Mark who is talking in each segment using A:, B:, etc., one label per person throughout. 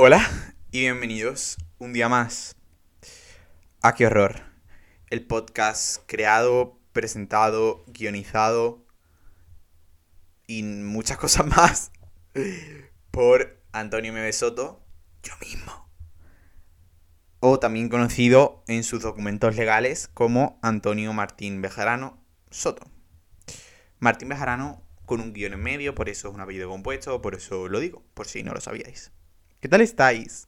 A: Hola y bienvenidos un día más a Qué Horror, el podcast creado, presentado, guionizado y muchas cosas más por Antonio Mebe Soto, yo mismo. O también conocido en sus documentos legales como Antonio Martín Bejarano Soto. Martín Bejarano con un guion en medio, por eso es un apellido compuesto, por eso lo digo, por si no lo sabíais. ¿Qué tal estáis?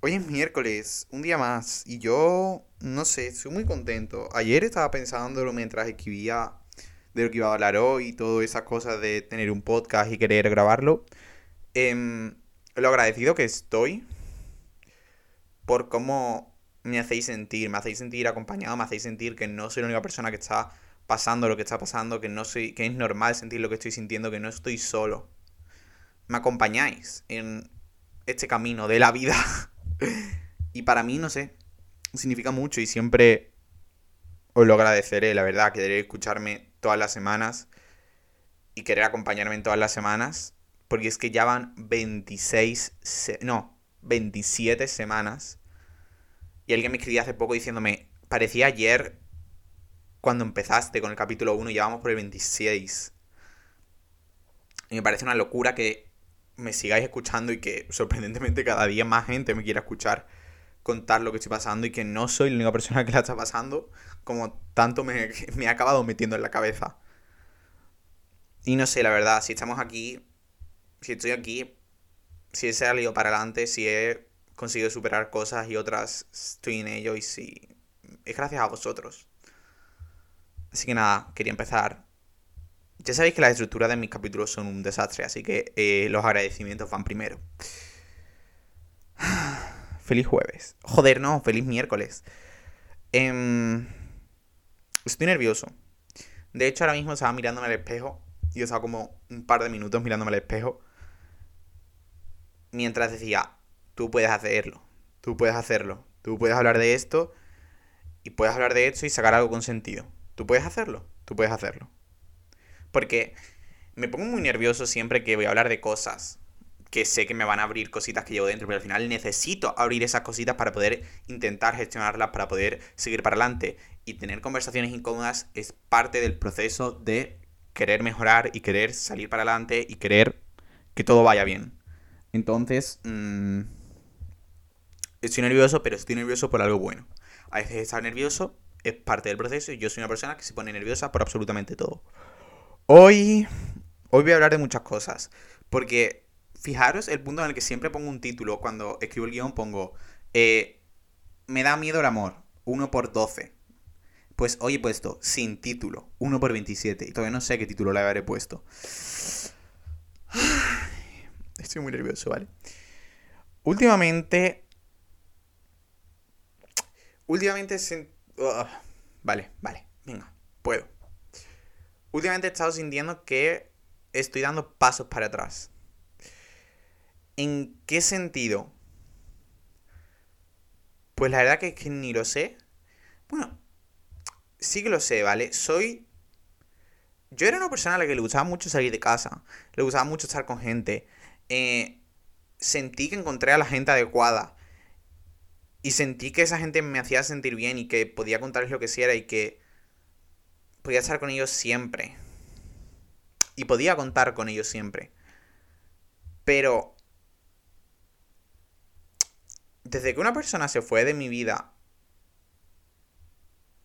A: Hoy es miércoles, un día más, y yo, no sé, estoy muy contento. Ayer estaba pensándolo mientras escribía de lo que iba a hablar hoy y todas esas cosas de tener un podcast y querer grabarlo. Em, lo agradecido que estoy por cómo me hacéis sentir, me hacéis sentir acompañado, me hacéis sentir que no soy la única persona que está pasando lo que está pasando, que no soy, que es normal sentir lo que estoy sintiendo, que no estoy solo. Me acompañáis en este camino de la vida. y para mí, no sé, significa mucho y siempre os lo agradeceré, la verdad, querer escucharme todas las semanas y querer acompañarme en todas las semanas, porque es que ya van 26, no, 27 semanas. Y alguien me escribía hace poco diciéndome, parecía ayer cuando empezaste con el capítulo 1 y ya vamos por el 26. Y me parece una locura que me sigáis escuchando y que sorprendentemente cada día más gente me quiera escuchar contar lo que estoy pasando y que no soy la única persona que la está pasando, como tanto me, me ha acabado metiendo en la cabeza. Y no sé, la verdad, si estamos aquí, si estoy aquí, si he salido para adelante, si he conseguido superar cosas y otras estoy en ello y si es gracias a vosotros. Así que nada, quería empezar ya sabéis que las estructuras de mis capítulos son un desastre, así que eh, los agradecimientos van primero. feliz jueves. Joder, no, feliz miércoles. Em, estoy nervioso. De hecho, ahora mismo estaba mirándome al espejo. Y he estaba como un par de minutos mirándome al espejo. Mientras decía, tú puedes hacerlo. Tú puedes hacerlo. Tú puedes hablar de esto. Y puedes hablar de esto y sacar algo con sentido. Tú puedes hacerlo. Tú puedes hacerlo. Porque me pongo muy nervioso siempre que voy a hablar de cosas que sé que me van a abrir cositas que llevo dentro, pero al final necesito abrir esas cositas para poder intentar gestionarlas, para poder seguir para adelante. Y tener conversaciones incómodas es parte del proceso de querer mejorar y querer salir para adelante y querer que todo vaya bien. Entonces, mmm, estoy nervioso, pero estoy nervioso por algo bueno. A veces estar nervioso es parte del proceso y yo soy una persona que se pone nerviosa por absolutamente todo. Hoy, hoy voy a hablar de muchas cosas. Porque fijaros el punto en el que siempre pongo un título. Cuando escribo el guion pongo, eh, me da miedo el amor, 1 por 12. Pues hoy he puesto sin título, 1 por 27. Y todavía no sé qué título le habré puesto. Estoy muy nervioso, ¿vale? Últimamente... Últimamente... vale, vale, venga, puedo últimamente he estado sintiendo que estoy dando pasos para atrás. ¿En qué sentido? Pues la verdad que es que ni lo sé. Bueno, sí que lo sé, ¿vale? Soy... Yo era una persona a la que le gustaba mucho salir de casa. Le gustaba mucho estar con gente. Eh, sentí que encontré a la gente adecuada. Y sentí que esa gente me hacía sentir bien y que podía contarles lo que hiciera y que podía estar con ellos siempre. Y podía contar con ellos siempre. Pero... Desde que una persona se fue de mi vida...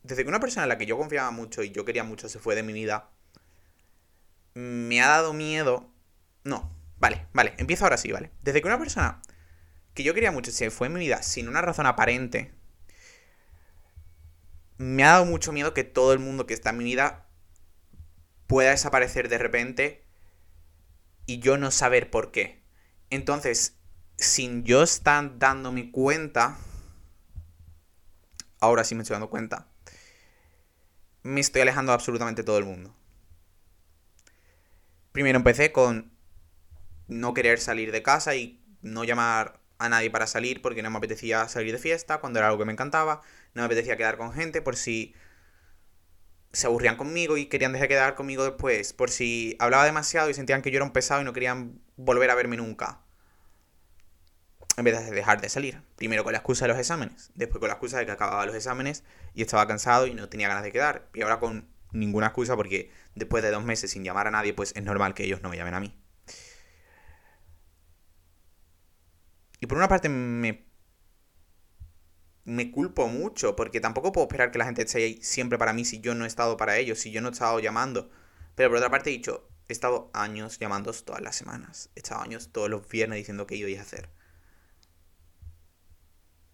A: Desde que una persona en la que yo confiaba mucho y yo quería mucho se fue de mi vida... Me ha dado miedo... No, vale, vale, empiezo ahora sí, ¿vale? Desde que una persona que yo quería mucho se fue de mi vida sin una razón aparente me ha dado mucho miedo que todo el mundo que está en mi vida pueda desaparecer de repente y yo no saber por qué. Entonces, sin yo estar dándome cuenta, ahora sí me estoy dando cuenta, me estoy alejando absolutamente todo el mundo. Primero empecé con no querer salir de casa y no llamar a nadie para salir porque no me apetecía salir de fiesta cuando era algo que me encantaba, no me apetecía quedar con gente por si se aburrían conmigo y querían dejar de quedar conmigo después, por si hablaba demasiado y sentían que yo era un pesado y no querían volver a verme nunca. en vez de dejar de salir. Primero con la excusa de los exámenes, después con la excusa de que acababa los exámenes y estaba cansado y no tenía ganas de quedar. Y ahora con ninguna excusa porque después de dos meses sin llamar a nadie, pues es normal que ellos no me llamen a mí. Y por una parte me me culpo mucho porque tampoco puedo esperar que la gente esté ahí siempre para mí si yo no he estado para ellos, si yo no he estado llamando. Pero por otra parte he dicho, he estado años llamando todas las semanas, he estado años todos los viernes diciendo que iba a hacer.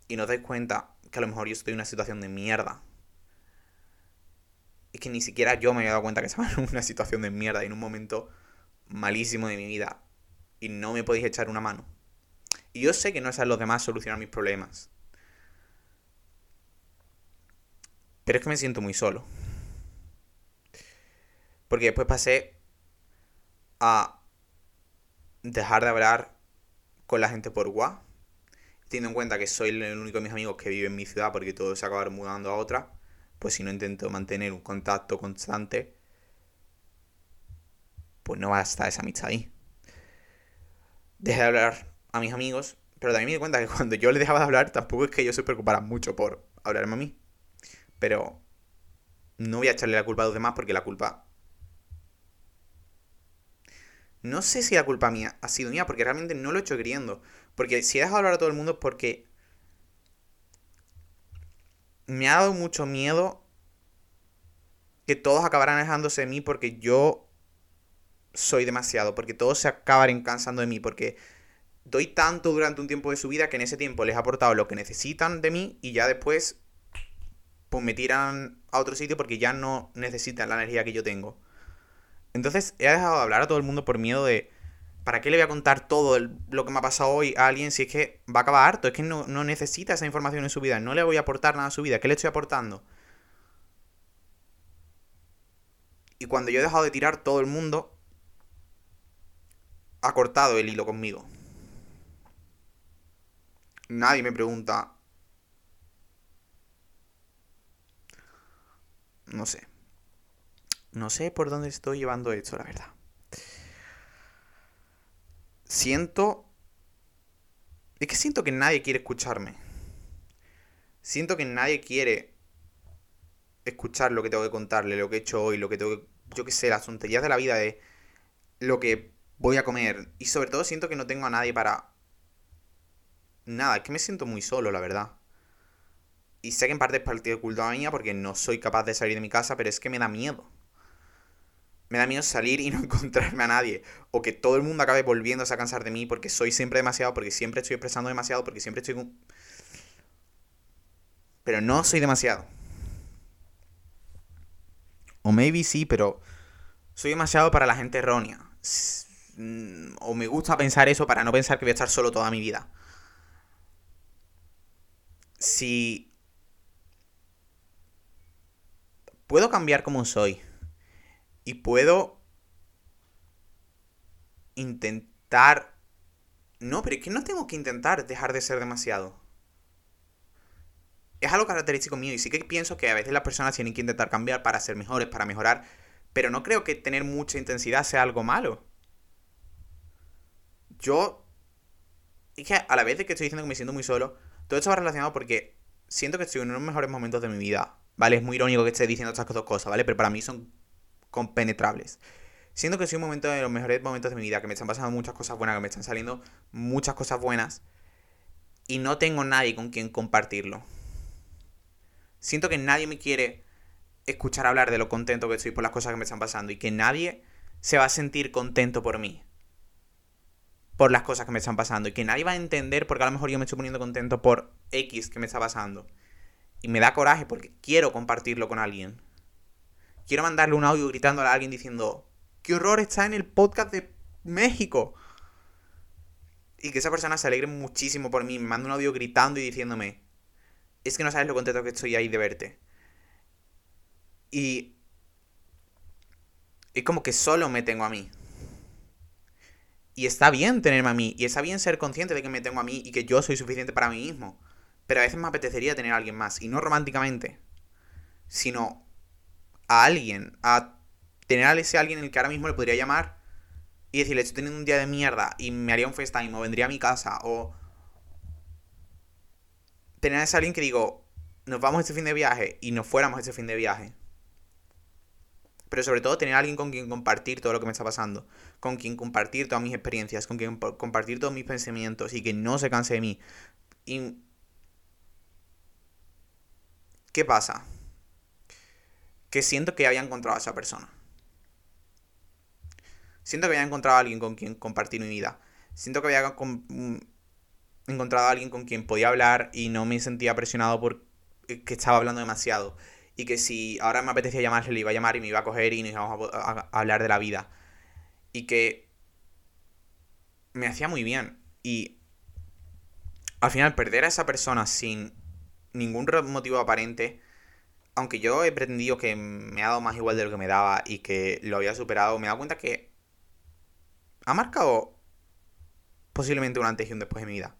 A: Y no te das cuenta que a lo mejor yo estoy en una situación de mierda. Es que ni siquiera yo me había dado cuenta que estaba en una situación de mierda en un momento malísimo de mi vida. Y no me podéis echar una mano. Y yo sé que no es a los demás solucionar mis problemas. Pero es que me siento muy solo. Porque después pasé a dejar de hablar con la gente por WhatsApp. Teniendo en cuenta que soy el único de mis amigos que vive en mi ciudad porque todos se acabaron mudando a otra. Pues si no intento mantener un contacto constante, pues no va a estar esa amistad ahí. Dejé de hablar a mis amigos, pero también me di cuenta que cuando yo les dejaba de hablar, tampoco es que ellos se preocuparan mucho por hablarme a mí. Pero no voy a echarle la culpa a los demás porque la culpa... No sé si la culpa mía ha sido mía porque realmente no lo he hecho queriendo. Porque si he dejado hablar a todo el mundo es porque me ha dado mucho miedo que todos acabaran alejándose de mí porque yo soy demasiado, porque todos se acabaran cansando de mí, porque doy tanto durante un tiempo de su vida que en ese tiempo les he aportado lo que necesitan de mí y ya después pues me tiran a otro sitio porque ya no necesitan la energía que yo tengo. Entonces he dejado de hablar a todo el mundo por miedo de, ¿para qué le voy a contar todo lo que me ha pasado hoy a alguien si es que va a acabar harto? Es que no, no necesita esa información en su vida, no le voy a aportar nada a su vida, ¿qué le estoy aportando? Y cuando yo he dejado de tirar, todo el mundo ha cortado el hilo conmigo. Nadie me pregunta, No sé. No sé por dónde estoy llevando esto, la verdad. Siento... Es que siento que nadie quiere escucharme. Siento que nadie quiere escuchar lo que tengo que contarle, lo que he hecho hoy, lo que tengo que... Yo qué sé, las tonterías de la vida de lo que voy a comer. Y sobre todo siento que no tengo a nadie para... Nada, es que me siento muy solo, la verdad. Y sé que en parte es partido de culpa mía porque no soy capaz de salir de mi casa, pero es que me da miedo. Me da miedo salir y no encontrarme a nadie. O que todo el mundo acabe volviéndose a cansar de mí porque soy siempre demasiado, porque siempre estoy expresando demasiado, porque siempre estoy... Pero no soy demasiado. O maybe sí, pero soy demasiado para la gente errónea. O me gusta pensar eso para no pensar que voy a estar solo toda mi vida. Si puedo cambiar como soy. Y puedo intentar... No, pero es que no tengo que intentar dejar de ser demasiado. Es algo característico mío y sí que pienso que a veces las personas tienen que intentar cambiar para ser mejores, para mejorar, pero no creo que tener mucha intensidad sea algo malo. Yo... Es que a la vez de que estoy diciendo que me siento muy solo, todo esto va relacionado porque siento que estoy en unos mejores momentos de mi vida. ¿Vale? Es muy irónico que esté diciendo estas dos cosas, ¿vale? Pero para mí son compenetrables. Siento que soy un momento de los mejores momentos de mi vida, que me están pasando muchas cosas buenas, que me están saliendo muchas cosas buenas. Y no tengo nadie con quien compartirlo. Siento que nadie me quiere escuchar hablar de lo contento que estoy por las cosas que me están pasando y que nadie se va a sentir contento por mí. Por las cosas que me están pasando. Y que nadie va a entender porque a lo mejor yo me estoy poniendo contento por X que me está pasando. Y me da coraje porque quiero compartirlo con alguien. Quiero mandarle un audio gritando a alguien diciendo, ¡qué horror está en el podcast de México! Y que esa persona se alegre muchísimo por mí, me manda un audio gritando y diciéndome, es que no sabes lo contento que estoy ahí de verte. Y es como que solo me tengo a mí. Y está bien tenerme a mí, y está bien ser consciente de que me tengo a mí y que yo soy suficiente para mí mismo. Pero a veces me apetecería tener a alguien más. Y no románticamente. Sino a alguien. A tener a ese alguien en el que ahora mismo le podría llamar y decirle, estoy teniendo un día de mierda y me haría un FaceTime o vendría a mi casa o tener a ese alguien que digo, nos vamos este fin de viaje y nos fuéramos este fin de viaje. Pero sobre todo tener a alguien con quien compartir todo lo que me está pasando, con quien compartir todas mis experiencias, con quien compartir todos mis pensamientos y que no se canse de mí. Y... ¿Qué pasa? Que siento que había encontrado a esa persona. Siento que había encontrado a alguien con quien compartir mi vida. Siento que había mm, encontrado a alguien con quien podía hablar y no me sentía presionado por eh, que estaba hablando demasiado. Y que si ahora me apetecía llamarle, le iba a llamar y me iba a coger y nos íbamos a, hablar de la vida. Y que me hacía muy bien. Y al final perder a esa persona sin ningún motivo aparente, aunque yo he pretendido que me ha dado más igual de lo que me daba y que lo había superado, me he dado cuenta que ha marcado posiblemente un antes y un después de mi vida.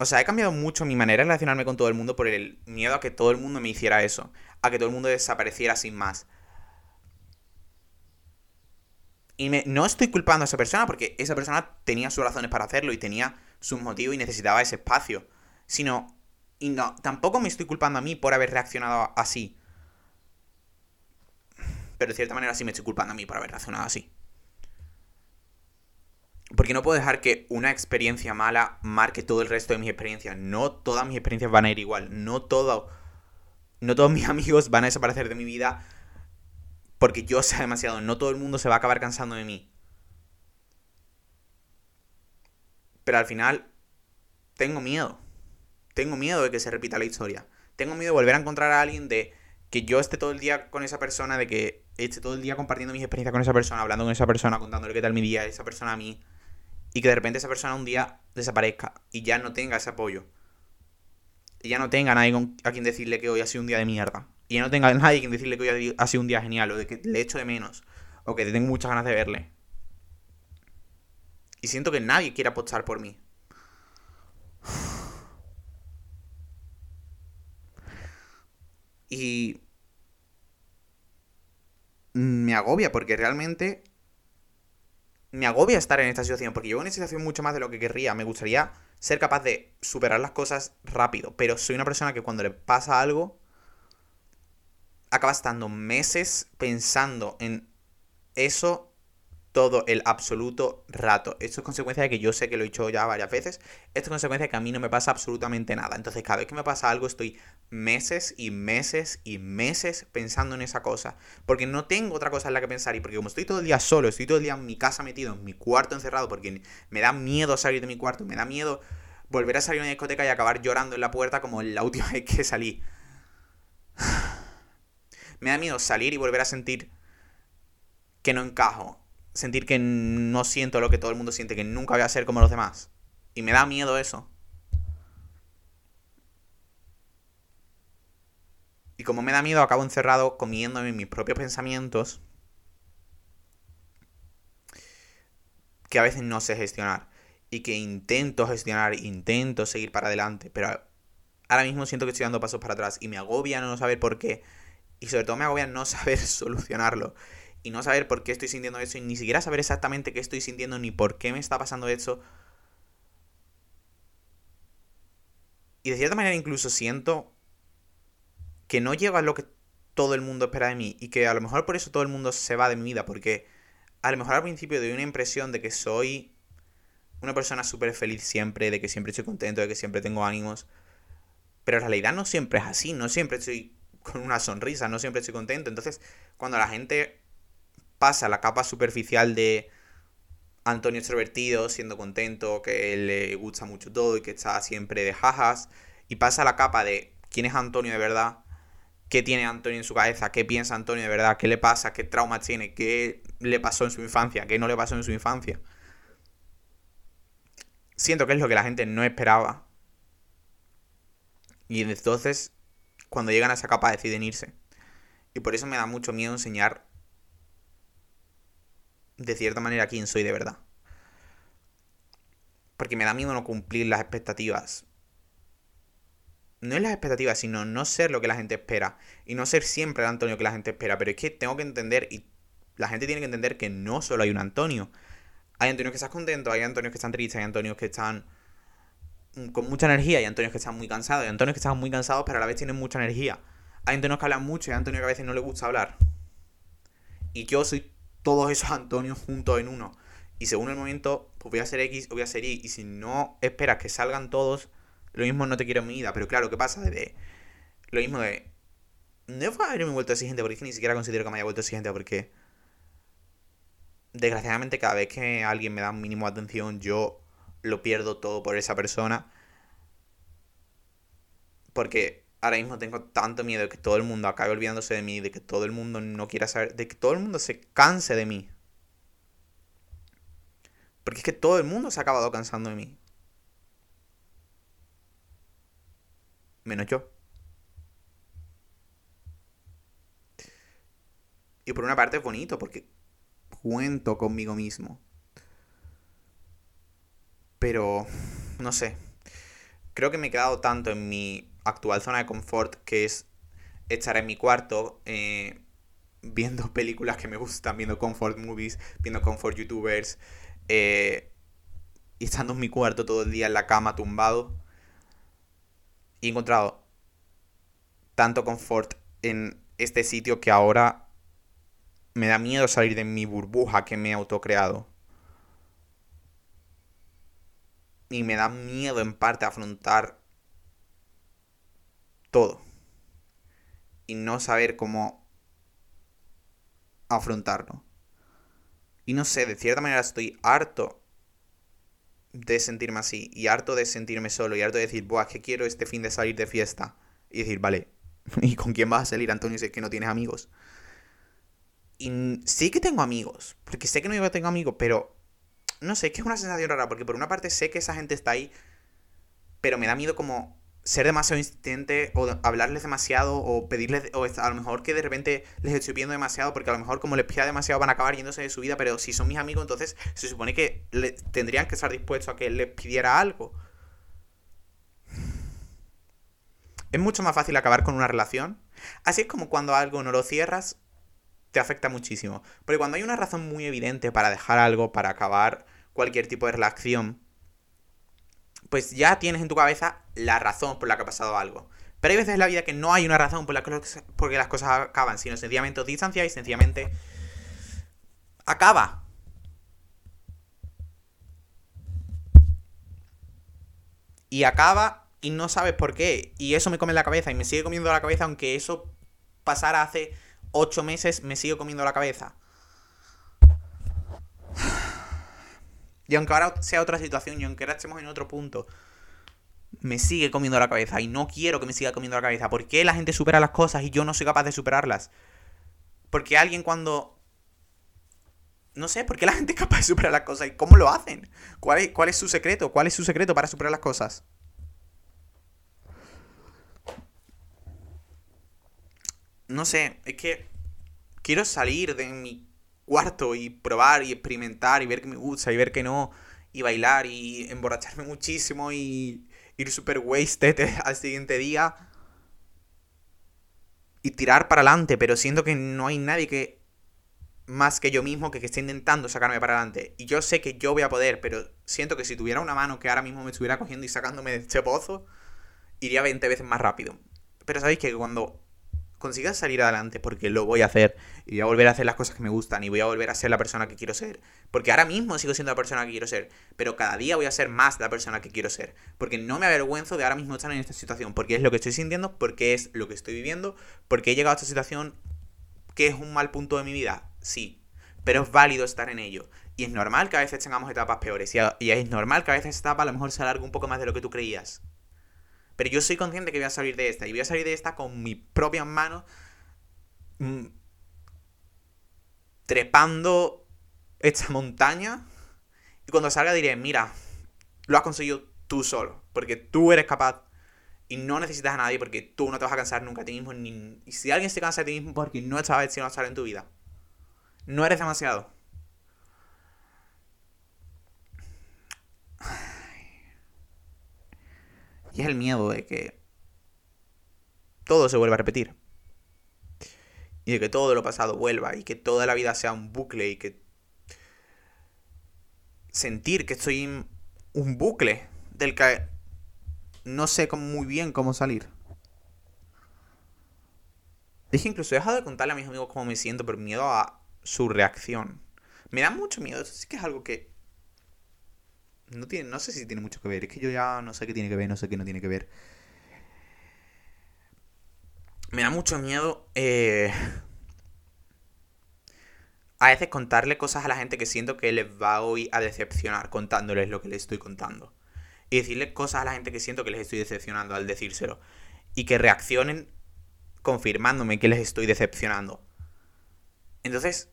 A: O sea, he cambiado mucho mi manera de relacionarme con todo el mundo por el miedo a que todo el mundo me hiciera eso. A que todo el mundo desapareciera sin más. Y no estoy culpando a esa persona porque esa persona tenía sus razones para hacerlo y tenía sus motivos y necesitaba ese espacio. Sino, y no, tampoco me estoy culpando a mí por haber reaccionado así. Pero de cierta manera sí me estoy culpando a mí por haber reaccionado así. Porque no puedo dejar que una experiencia mala marque todo el resto de mis experiencias. No todas mis experiencias van a ir igual. No todo. No todos mis amigos van a desaparecer de mi vida porque yo sea demasiado. No todo el mundo se va a acabar cansando de mí. Pero al final, tengo miedo. Tengo miedo de que se repita la historia. Tengo miedo de volver a encontrar a alguien de que yo esté todo el día con esa persona, de que esté todo el día compartiendo mis experiencias con esa persona, hablando con esa persona, contándole qué tal mi día, esa persona a mí y que de repente esa persona un día desaparezca y ya no tenga ese apoyo. Y ya no tenga nadie a quien decirle que hoy ha sido un día de mierda. Y ya no tenga nadie a quien decirle que hoy ha sido un día genial o de que le echo de menos o que tengo muchas ganas de verle. Y siento que nadie quiere apostar por mí. Y me agobia porque realmente me agobia estar en esta situación, porque llevo en esta situación mucho más de lo que querría. Me gustaría ser capaz de superar las cosas rápido, pero soy una persona que cuando le pasa algo, acaba estando meses pensando en eso todo el absoluto rato. Esto es consecuencia de que yo sé que lo he dicho ya varias veces. Esto es consecuencia de que a mí no me pasa absolutamente nada. Entonces, cada vez que me pasa algo, estoy meses y meses y meses pensando en esa cosa. Porque no tengo otra cosa en la que pensar. Y porque como estoy todo el día solo, estoy todo el día en mi casa metido, en mi cuarto encerrado, porque me da miedo salir de mi cuarto, me da miedo volver a salir a una discoteca y acabar llorando en la puerta como la última vez que salí. Me da miedo salir y volver a sentir que no encajo sentir que no siento lo que todo el mundo siente, que nunca voy a ser como los demás. Y me da miedo eso. Y como me da miedo, acabo encerrado comiéndome mis propios pensamientos que a veces no sé gestionar. Y que intento gestionar, intento seguir para adelante, pero ahora mismo siento que estoy dando pasos para atrás y me agobia no saber por qué. Y sobre todo me agobia no saber solucionarlo y no saber por qué estoy sintiendo eso y ni siquiera saber exactamente qué estoy sintiendo ni por qué me está pasando eso. Y de cierta manera incluso siento que no llego a lo que todo el mundo espera de mí y que a lo mejor por eso todo el mundo se va de mi vida porque a lo mejor al principio doy una impresión de que soy una persona súper feliz siempre, de que siempre estoy contento, de que siempre tengo ánimos. Pero en realidad no siempre es así, no siempre estoy con una sonrisa, no siempre estoy contento. Entonces, cuando la gente pasa la capa superficial de Antonio extrovertido, siendo contento, que le gusta mucho todo y que está siempre de jajas, y pasa la capa de quién es Antonio de verdad, qué tiene Antonio en su cabeza, qué piensa Antonio de verdad, qué le pasa, qué trauma tiene, qué le pasó en su infancia, qué no le pasó en su infancia. Siento que es lo que la gente no esperaba. Y entonces, cuando llegan a esa capa, deciden irse. Y por eso me da mucho miedo enseñar de cierta manera quién soy de verdad. Porque me da miedo no cumplir las expectativas. No es las expectativas, sino no ser lo que la gente espera. Y no ser siempre el Antonio que la gente espera. Pero es que tengo que entender, y la gente tiene que entender que no solo hay un Antonio. Hay Antonios que están contentos, hay Antonios que están tristes, hay Antonios que están con mucha energía y Antonio que están muy cansados. Y Antonio que están muy cansados, pero a la vez tienen mucha energía. Hay Antonio que hablan mucho y hay Antonio que a veces no le gusta hablar. Y yo soy todos esos Antonios juntos en uno. Y según el momento, pues voy a ser X o voy a ser Y. Y si no esperas que salgan todos, lo mismo no te quiero en mi vida. Pero claro, ¿qué pasa? De, lo mismo de... No fue haberme vuelto exigente porque ni siquiera considero que me haya vuelto exigente porque... Desgraciadamente cada vez que alguien me da un mínimo de atención, yo lo pierdo todo por esa persona. Porque ahora mismo tengo tanto miedo de que todo el mundo acabe olvidándose de mí, de que todo el mundo no quiera saber, de que todo el mundo se canse de mí. Porque es que todo el mundo se ha acabado cansando de mí. Menos yo. Y por una parte es bonito porque cuento conmigo mismo. Pero, no sé. Creo que me he quedado tanto en mi actual zona de confort, que es estar en mi cuarto eh, viendo películas que me gustan, viendo comfort movies, viendo comfort youtubers, eh, y estando en mi cuarto todo el día en la cama tumbado. Y he encontrado tanto confort en este sitio que ahora me da miedo salir de mi burbuja que me he autocreado. Y me da miedo en parte afrontar todo. Y no saber cómo afrontarlo. Y no sé, de cierta manera estoy harto de sentirme así. Y harto de sentirme solo. Y harto de decir, buah, es que quiero este fin de salir de fiesta. Y decir, vale, ¿y con quién vas a salir, Antonio, si es que no tienes amigos? Y sí que tengo amigos. Porque sé que no tengo amigos, pero... No sé, es que es una sensación rara. Porque por una parte sé que esa gente está ahí. Pero me da miedo como ser demasiado insistente o hablarles demasiado o pedirles, o a lo mejor que de repente les estoy pidiendo demasiado porque a lo mejor como les pida demasiado van a acabar yéndose de su vida, pero si son mis amigos entonces se supone que tendrían que estar dispuestos a que les pidiera algo. Es mucho más fácil acabar con una relación. Así es como cuando algo no lo cierras, te afecta muchísimo. Porque cuando hay una razón muy evidente para dejar algo, para acabar cualquier tipo de relación, pues ya tienes en tu cabeza la razón por la que ha pasado algo. Pero hay veces en la vida que no hay una razón por la que las cosas acaban, sino sencillamente os y sencillamente acaba. Y acaba y no sabes por qué. Y eso me come la cabeza y me sigue comiendo la cabeza, aunque eso pasara hace ocho meses, me sigue comiendo la cabeza. Y aunque ahora sea otra situación y aunque ahora estemos en otro punto, me sigue comiendo la cabeza y no quiero que me siga comiendo la cabeza. ¿Por qué la gente supera las cosas y yo no soy capaz de superarlas? Porque alguien cuando... No sé, ¿por qué la gente es capaz de superar las cosas y cómo lo hacen? ¿Cuál es, cuál es su secreto? ¿Cuál es su secreto para superar las cosas? No sé, es que quiero salir de mi cuarto y probar y experimentar y ver que me gusta y ver que no y bailar y emborracharme muchísimo y ir super wasted al siguiente día y tirar para adelante, pero siento que no hay nadie que más que yo mismo que, que esté intentando sacarme para adelante. Y yo sé que yo voy a poder, pero siento que si tuviera una mano que ahora mismo me estuviera cogiendo y sacándome de este pozo, iría 20 veces más rápido. Pero sabéis que cuando consigas salir adelante porque lo voy a hacer y voy a volver a hacer las cosas que me gustan y voy a volver a ser la persona que quiero ser. Porque ahora mismo sigo siendo la persona que quiero ser, pero cada día voy a ser más la persona que quiero ser. Porque no me avergüenzo de ahora mismo estar en esta situación, porque es lo que estoy sintiendo, porque es lo que estoy viviendo, porque he llegado a esta situación que es un mal punto de mi vida, sí, pero es válido estar en ello. Y es normal que a veces tengamos etapas peores, y, es normal que a veces esta etapa a lo mejor se alargue un poco más de lo que tú creías. Pero yo soy consciente que voy a salir de esta. Y voy a salir de esta con mis propias manos. Mm, trepando esta montaña. Y cuando salga diré, mira, lo has conseguido tú solo. Porque tú eres capaz. Y no necesitas a nadie porque tú no te vas a cansar nunca a ti mismo. Ni... Y si alguien se cansa de ti mismo porque no sabes si no estar en tu vida. No eres demasiado. Y es el miedo de que todo se vuelva a repetir. Y de que todo lo pasado vuelva y que toda la vida sea un bucle y que sentir que estoy en un bucle del que no sé muy bien cómo salir. Que incluso he dejado de contarle a mis amigos cómo me siento por miedo a su reacción. Me da mucho miedo. Eso sí que es algo que. No, tiene, no sé si tiene mucho que ver. Es que yo ya no sé qué tiene que ver, no sé qué no tiene que ver. Me da mucho miedo. Eh, a veces contarle cosas a la gente que siento que les va hoy a decepcionar contándoles lo que les estoy contando. Y decirle cosas a la gente que siento que les estoy decepcionando al decírselo. Y que reaccionen confirmándome que les estoy decepcionando. Entonces,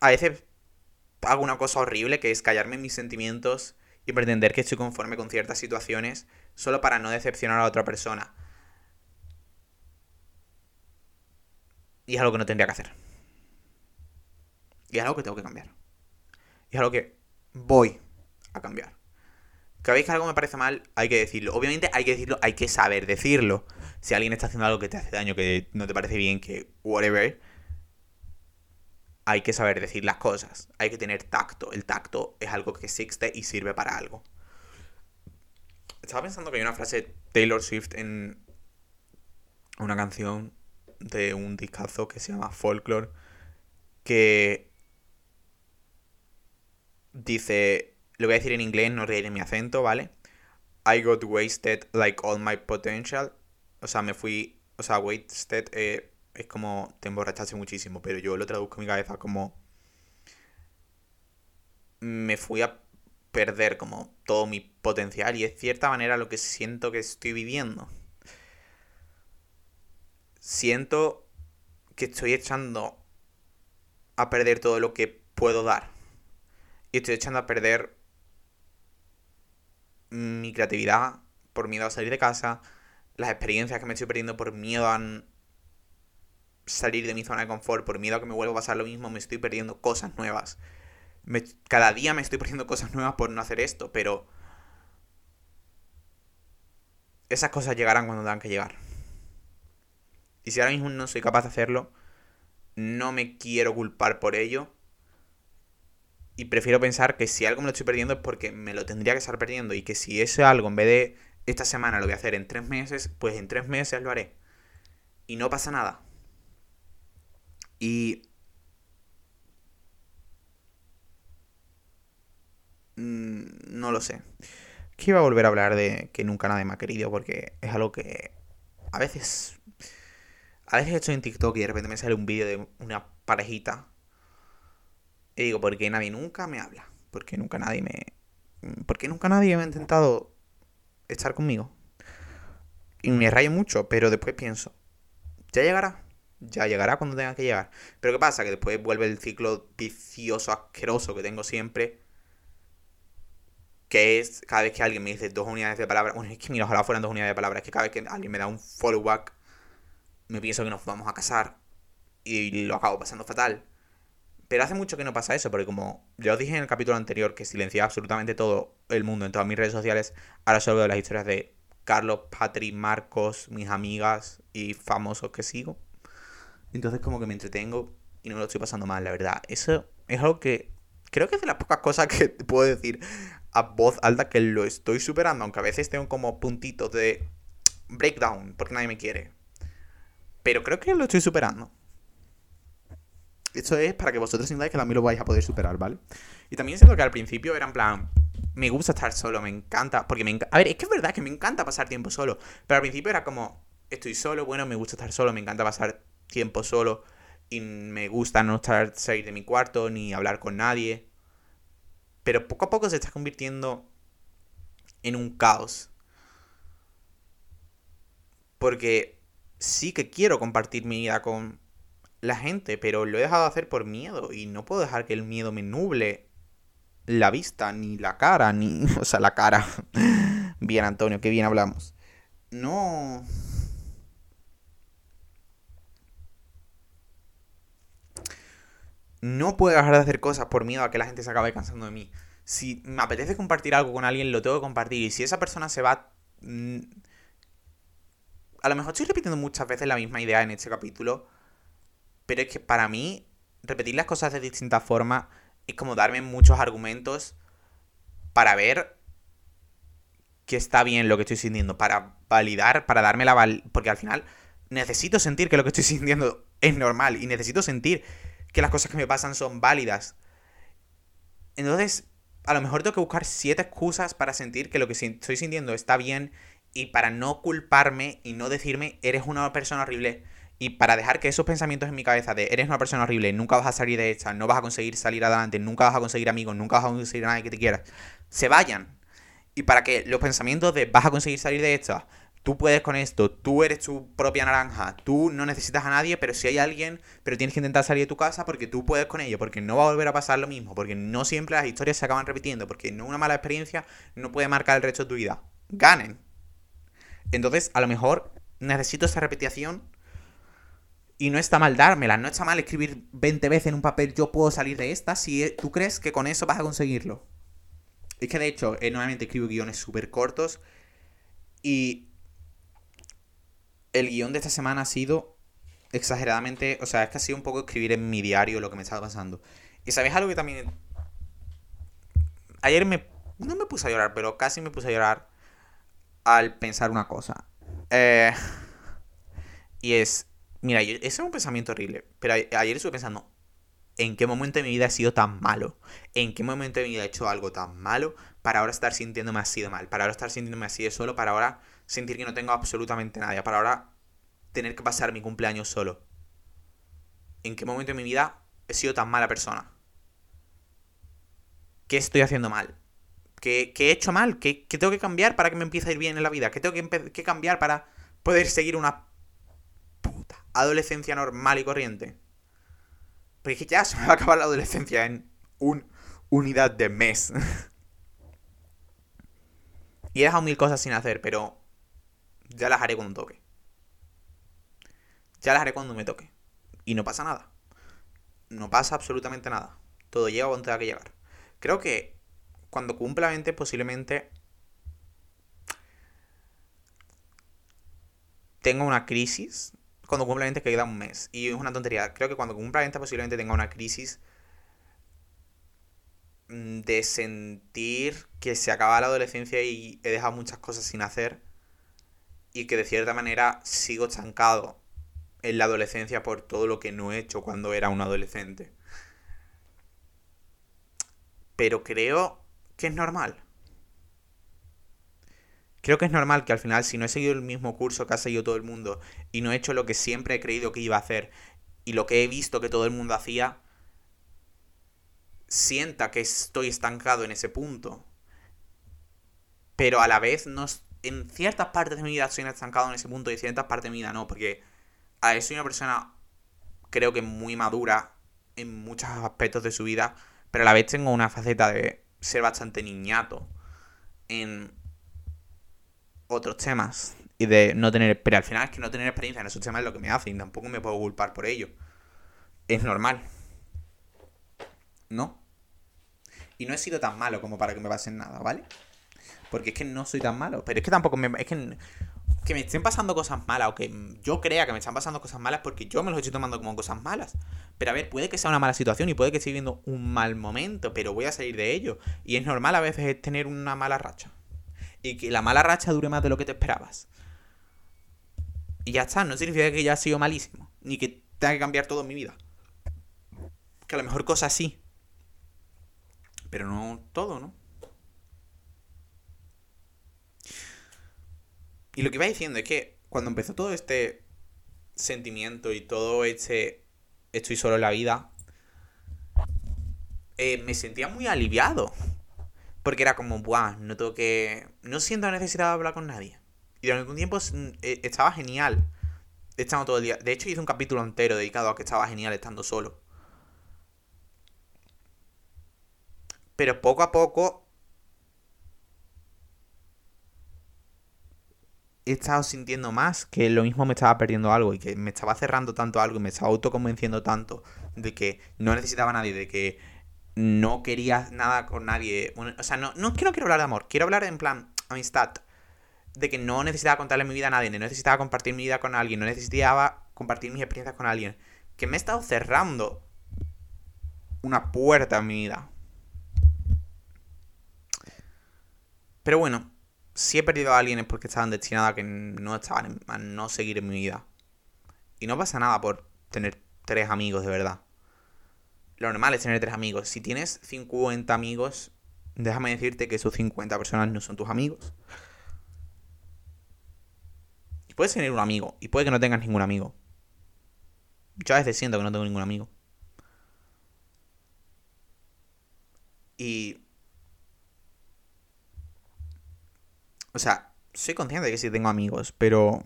A: a veces hago una cosa horrible que es callarme mis sentimientos y pretender que estoy conforme con ciertas situaciones solo para no decepcionar a otra persona. Y es algo que no tendría que hacer. Y es algo que tengo que cambiar. Y es algo que voy a cambiar. Cada vez que algo me parece mal, hay que decirlo. Obviamente hay que decirlo, hay que saber decirlo. Si alguien está haciendo algo que te hace daño, que no te parece bien, que whatever, hay que saber decir las cosas. Hay que tener tacto. El tacto es algo que existe y sirve para algo. Estaba pensando que hay una frase de Taylor Swift en una canción de un discazo que se llama Folklore que dice lo voy a decir en inglés, no reiré mi acento, ¿vale? I got wasted like all my potential. O sea, me fui. O sea, wasted eh, es como te emborrachaste muchísimo, pero yo lo traduzco en mi cabeza como. Me fui a perder como todo mi potencial y es cierta manera lo que siento que estoy viviendo. Siento que estoy echando a perder todo lo que puedo dar. Y estoy echando a perder mi creatividad por miedo a salir de casa, las experiencias que me estoy perdiendo por miedo a salir de mi zona de confort, por miedo a que me vuelva a pasar lo mismo, me estoy perdiendo cosas nuevas. cada día me estoy perdiendo cosas nuevas por no hacer esto, pero esas cosas llegarán cuando tengan que llegar. Y si ahora mismo no soy capaz de hacerlo, no me quiero culpar por ello y prefiero pensar que si algo me lo estoy perdiendo es porque me lo tendría que estar perdiendo. Y que si ese algo en vez de esta semana lo voy a hacer en tres meses, pues en tres meses lo haré. Y no pasa nada. Y... Mm, no lo sé. Que iba a volver a hablar de que nunca nadie me ha querido porque es algo que a veces... A veces estoy en TikTok y de repente me sale un vídeo de una parejita y digo, ¿por qué nadie nunca me habla? ¿Por qué nunca nadie me... ¿Por qué nunca nadie me ha intentado estar conmigo? Y me rayo mucho, pero después pienso, ya llegará, ya llegará cuando tenga que llegar. Pero ¿qué pasa? Que después vuelve el ciclo vicioso, asqueroso que tengo siempre. Que es cada vez que alguien me dice dos unidades de palabras. Bueno, es que mira, ojalá fueran dos unidades de palabras. Es que cada vez que alguien me da un follow back, me pienso que nos vamos a casar. Y lo acabo pasando fatal. Pero hace mucho que no pasa eso, porque como ya os dije en el capítulo anterior que silenciaba absolutamente todo el mundo en todas mis redes sociales, ahora solo veo las historias de Carlos, Patri, Marcos, mis amigas y famosos que sigo. Entonces como que me entretengo y no me lo estoy pasando mal, la verdad. Eso es algo que creo que es de las pocas cosas que puedo decir a voz alta que lo estoy superando, aunque a veces tengo como puntitos de breakdown porque nadie me quiere. Pero creo que lo estoy superando. Esto es para que vosotros sintáis que también lo vais a poder superar, ¿vale? Y también siento que al principio era en plan, me gusta estar solo, me encanta, porque me A ver, es que es verdad que me encanta pasar tiempo solo, pero al principio era como, estoy solo, bueno, me gusta estar solo, me encanta pasar tiempo solo y me gusta no estar salir de mi cuarto ni hablar con nadie. Pero poco a poco se está convirtiendo en un caos. Porque sí que quiero compartir mi vida con la gente, pero lo he dejado de hacer por miedo y no puedo dejar que el miedo me nuble la vista, ni la cara, ni... O sea, la cara. bien, Antonio, qué bien hablamos. No... No puedo dejar de hacer cosas por miedo a que la gente se acabe cansando de mí. Si me apetece compartir algo con alguien, lo tengo que compartir. Y si esa persona se va... Mm, a lo mejor estoy repitiendo muchas veces la misma idea en este capítulo pero es que para mí, repetir las cosas de distintas formas es como darme muchos argumentos para ver que está bien lo que estoy sintiendo, para validar, para darme la val... Porque al final necesito sentir que lo que estoy sintiendo es normal y necesito sentir que las cosas que me pasan son válidas. Entonces, a lo mejor tengo que buscar siete excusas para sentir que lo que estoy sintiendo está bien y para no culparme y no decirme eres una persona horrible y para dejar que esos pensamientos en mi cabeza de eres una persona horrible, nunca vas a salir de esta, no vas a conseguir salir adelante, nunca vas a conseguir amigos, nunca vas a conseguir a nadie que te quiera, se vayan. Y para que los pensamientos de vas a conseguir salir de esta, tú puedes con esto, tú eres tu propia naranja, tú no necesitas a nadie, pero si hay alguien, pero tienes que intentar salir de tu casa porque tú puedes con ello, porque no va a volver a pasar lo mismo, porque no siempre las historias se acaban repitiendo, porque no una mala experiencia no puede marcar el resto de tu vida. Ganen. Entonces, a lo mejor necesito esa repetición y no está mal dármela, no está mal escribir 20 veces en un papel yo puedo salir de esta si tú crees que con eso vas a conseguirlo. Es que de hecho, eh, normalmente escribo guiones súper cortos y el guion de esta semana ha sido exageradamente, o sea, es que ha sido un poco escribir en mi diario lo que me estaba pasando. Y sabéis algo que también... Ayer me... No me puse a llorar, pero casi me puse a llorar al pensar una cosa. Eh, y es... Mira, ese es un pensamiento horrible, pero ayer estuve pensando, ¿en qué momento de mi vida he sido tan malo? ¿En qué momento de mi vida he hecho algo tan malo para ahora estar sintiéndome así de mal? Para ahora estar sintiéndome así de solo, para ahora sentir que no tengo absolutamente nadie, para ahora tener que pasar mi cumpleaños solo. ¿En qué momento de mi vida he sido tan mala persona? ¿Qué estoy haciendo mal? ¿Qué, he hecho mal? ¿Qué, tengo que cambiar para que me empiece a ir bien en la vida? ¿Qué tengo que, que cambiar para poder seguir una puta adolescencia normal y corriente? Porque ya se me va a acabar la adolescencia en un unidad de mes. y he dejado mil cosas sin hacer, pero ya las haré cuando toque. Ya las haré cuando me toque. Y no pasa nada. No pasa absolutamente nada. Todo llega cuando tenga que llegar. Creo que cuando cumpla 20 posiblemente tenga una crisis. Cuando cumpla 20 que queda un mes. Y es una tontería. Creo que cuando cumpla 20 posiblemente tenga una crisis de sentir que se acaba la adolescencia y he dejado muchas cosas sin hacer y que de cierta manera sigo estancado en la adolescencia por todo lo que no he hecho cuando era un adolescente. Pero creo que es normal. Creo que es normal que al final, si no he seguido el mismo curso que ha seguido todo el mundo y no he hecho lo que siempre he creído que iba a hacer y lo que he visto que todo el mundo hacía, sienta que estoy estancado en ese punto. Pero a la vez no, en ciertas partes de mi vida estoy estancado en ese punto y en ciertas partes de mi vida no, porque a ver, soy una persona creo que muy madura en muchos aspectos de su vida, pero a la vez tengo una faceta de ser bastante niñato en otros temas y de no tener, pero al final es que no tener experiencia en esos temas es lo que me hace y tampoco me puedo culpar por ello. Es normal. ¿No? Y no he sido tan malo como para que me pasen nada, ¿vale? Porque es que no soy tan malo. Pero es que tampoco me. Es que. Que me estén pasando cosas malas o que yo crea que me están pasando cosas malas porque yo me los estoy tomando como cosas malas. Pero a ver, puede que sea una mala situación y puede que esté viviendo un mal momento, pero voy a salir de ello. Y es normal a veces tener una mala racha. Y que la mala racha dure más de lo que te esperabas. Y ya está, no significa que ya ha sido malísimo. Ni que tenga que cambiar todo en mi vida. Que a lo mejor cosas sí. Pero no todo, ¿no? Y lo que iba diciendo es que cuando empezó todo este sentimiento y todo este estoy solo en la vida, eh, me sentía muy aliviado. Porque era como, buah, no tengo que. No siento necesidad de hablar con nadie. Y durante un tiempo eh, estaba genial. Estando todo el día. De hecho, hice un capítulo entero dedicado a que estaba genial estando solo. Pero poco a poco he estado sintiendo más que lo mismo me estaba perdiendo algo y que me estaba cerrando tanto algo y me estaba autoconvenciendo tanto de que no necesitaba a nadie, de que no quería nada con nadie. o sea, no, no es que no quiero hablar de amor, quiero hablar en plan amistad. De que no necesitaba contarle mi vida a nadie, no necesitaba compartir mi vida con alguien, no necesitaba compartir mis experiencias con alguien. Que me he estado cerrando una puerta en mi vida. Pero bueno, si he perdido a alguien es porque estaban destinadas a que no estaban a no seguir en mi vida. Y no pasa nada por tener tres amigos de verdad. Lo normal es tener tres amigos. Si tienes 50 amigos, déjame decirte que esos 50 personas no son tus amigos. Y puedes tener un amigo, y puede que no tengas ningún amigo. Yo a veces siento que no tengo ningún amigo. Y... O sea, soy consciente de que sí tengo amigos, pero...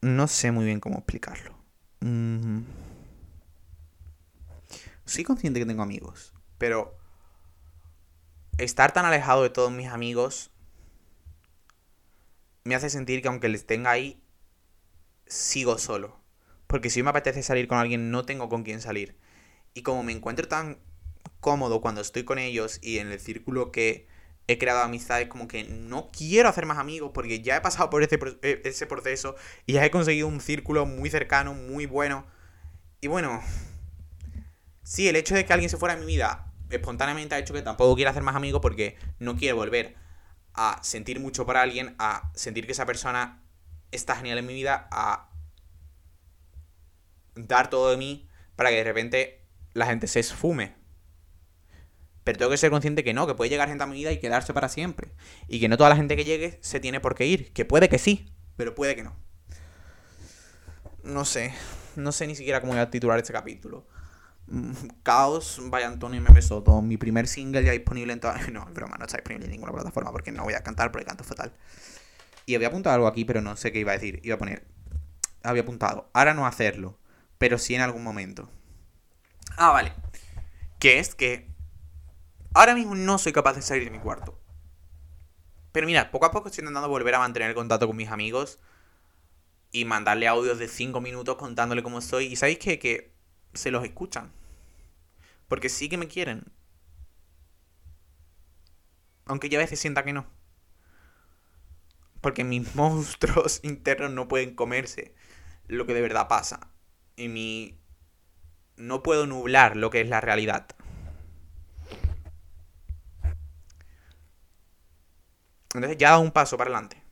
A: No sé muy bien cómo explicarlo. Mm. Soy consciente que tengo amigos, pero... Estar tan alejado de todos mis amigos me hace sentir que aunque les tenga ahí, sigo solo. Porque si me apetece salir con alguien, no tengo con quién salir. Y como me encuentro tan cómodo cuando estoy con ellos y en el círculo que he creado amistades, como que no quiero hacer más amigos porque ya he pasado por ese, e, ese proceso y ya he conseguido un círculo muy cercano, muy bueno. Y bueno, sí, el hecho de que alguien se fuera de mi vida espontáneamente ha hecho que tampoco quiera hacer más amigos porque no quiero volver a sentir mucho por alguien, a sentir que esa persona está genial en mi vida, a dar todo de mí para que de repente la gente se esfume. Pero tengo que ser consciente que no, que puede llegar gente a mi vida y quedarse para siempre. Y que no toda la gente que llegue se tiene por qué ir. Que puede que sí, pero puede que no. No sé. No sé ni siquiera cómo voy a titular este capítulo. Mm, Caos, vaya Antonio besó todo. Mi primer single ya disponible en todas. No, broma, no está disponible en ninguna plataforma porque no voy a cantar porque canto fatal. Y había apuntado algo aquí, pero no sé qué iba a decir. Iba a poner. Había apuntado. Ahora no hacerlo, pero sí en algún momento. Ah, vale. Que es que ahora mismo no soy capaz de salir de mi cuarto. Pero mira, poco a poco estoy intentando volver a mantener contacto con mis amigos y mandarle audios de 5 minutos contándole cómo estoy. Y sabéis que, que se los escuchan. Porque sí que me quieren. Aunque yo a veces sienta que no. Porque mis monstruos internos no pueden comerse lo que de verdad pasa. Y mi no puedo nublar lo que es la realidad. Entonces ya dado un paso para adelante.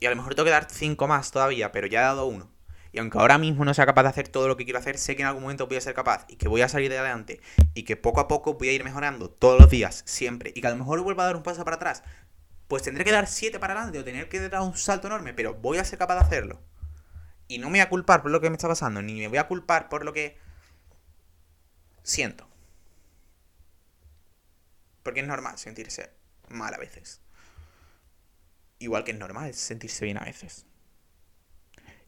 A: Y a lo mejor tengo que dar cinco más todavía, pero ya he dado uno. Y aunque ahora mismo no sea capaz de hacer todo lo que quiero hacer, sé que en algún momento voy a ser capaz y que voy a salir de adelante y que poco a poco voy a ir mejorando todos los días, siempre. Y que a lo mejor vuelva a dar un paso para atrás. Pues tendré que dar siete para adelante o tener que dar un salto enorme, pero voy a ser capaz de hacerlo. Y no me voy a culpar por lo que me está pasando, ni me voy a culpar por lo que siento. Porque es normal sentirse mal a veces. Igual que es normal sentirse bien a veces.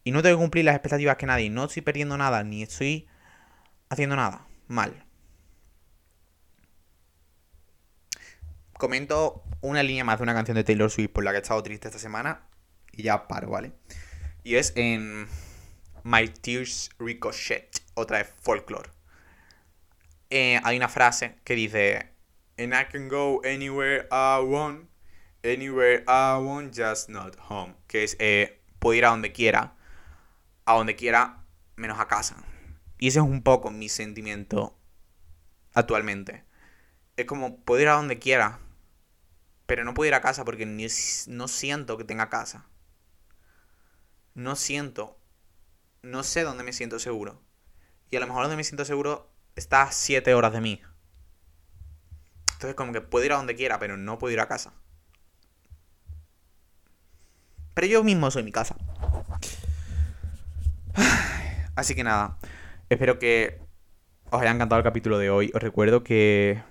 A: Y no tengo que cumplir las expectativas que nadie. No estoy perdiendo nada, ni estoy haciendo nada mal. Comento una línea más de una canción de Taylor Swift por la que he estado triste esta semana. Y ya paro, ¿vale? Y es en My Tears Ricochet, otra vez folklore. Eh, hay una frase que dice: And I can go anywhere I want, anywhere I want, just not home. Que es: eh, Puedo ir a donde quiera, a donde quiera, menos a casa. Y ese es un poco mi sentimiento actualmente. Es como: Puedo ir a donde quiera, pero no puedo ir a casa porque no siento que tenga casa no siento, no sé dónde me siento seguro. Y a lo mejor donde me siento seguro está a 7 horas de mí. Entonces como que puedo ir a donde quiera, pero no puedo ir a casa. Pero yo mismo soy mi casa. Así que nada, espero que os haya encantado el capítulo de hoy. Os recuerdo que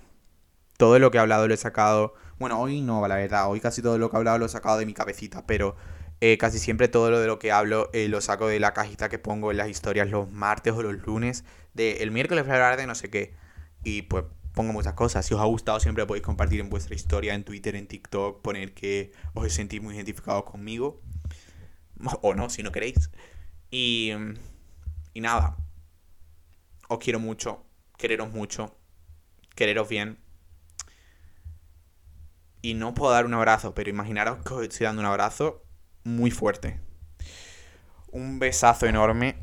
A: todo lo que he hablado lo he sacado... Bueno, hoy no, la verdad. Hoy casi todo lo que he hablado lo he sacado de mi cabecita, pero eh, casi siempre todo lo de lo que hablo eh, lo saco de la cajita que pongo en las historias los martes o los lunes. De el miércoles voy a hablar de no sé qué. Y pues pongo muchas cosas. Si os ha gustado, siempre podéis compartir en vuestra historia, en Twitter, en TikTok, poner que os sentís muy identificados conmigo. O no, si no queréis. Y, y nada. Os quiero mucho. Quereros mucho. Quereros bien. Y no puedo dar un abrazo, pero imaginaros que os estoy dando un abrazo muy fuerte. Un besazo enorme.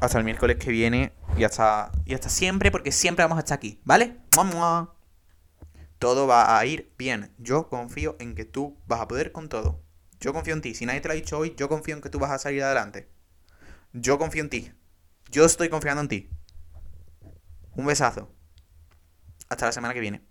A: Hasta el miércoles que viene. Y hasta, y hasta siempre, porque siempre vamos a estar aquí, ¿vale? ¡Mua, Todo va a ir bien. Yo confío en que tú vas a poder con todo. Yo confío en ti. Si nadie te lo ha dicho hoy, yo confío en que tú vas a salir adelante. Yo confío en ti. Yo estoy confiando en ti. Un besazo. Hasta la semana que viene.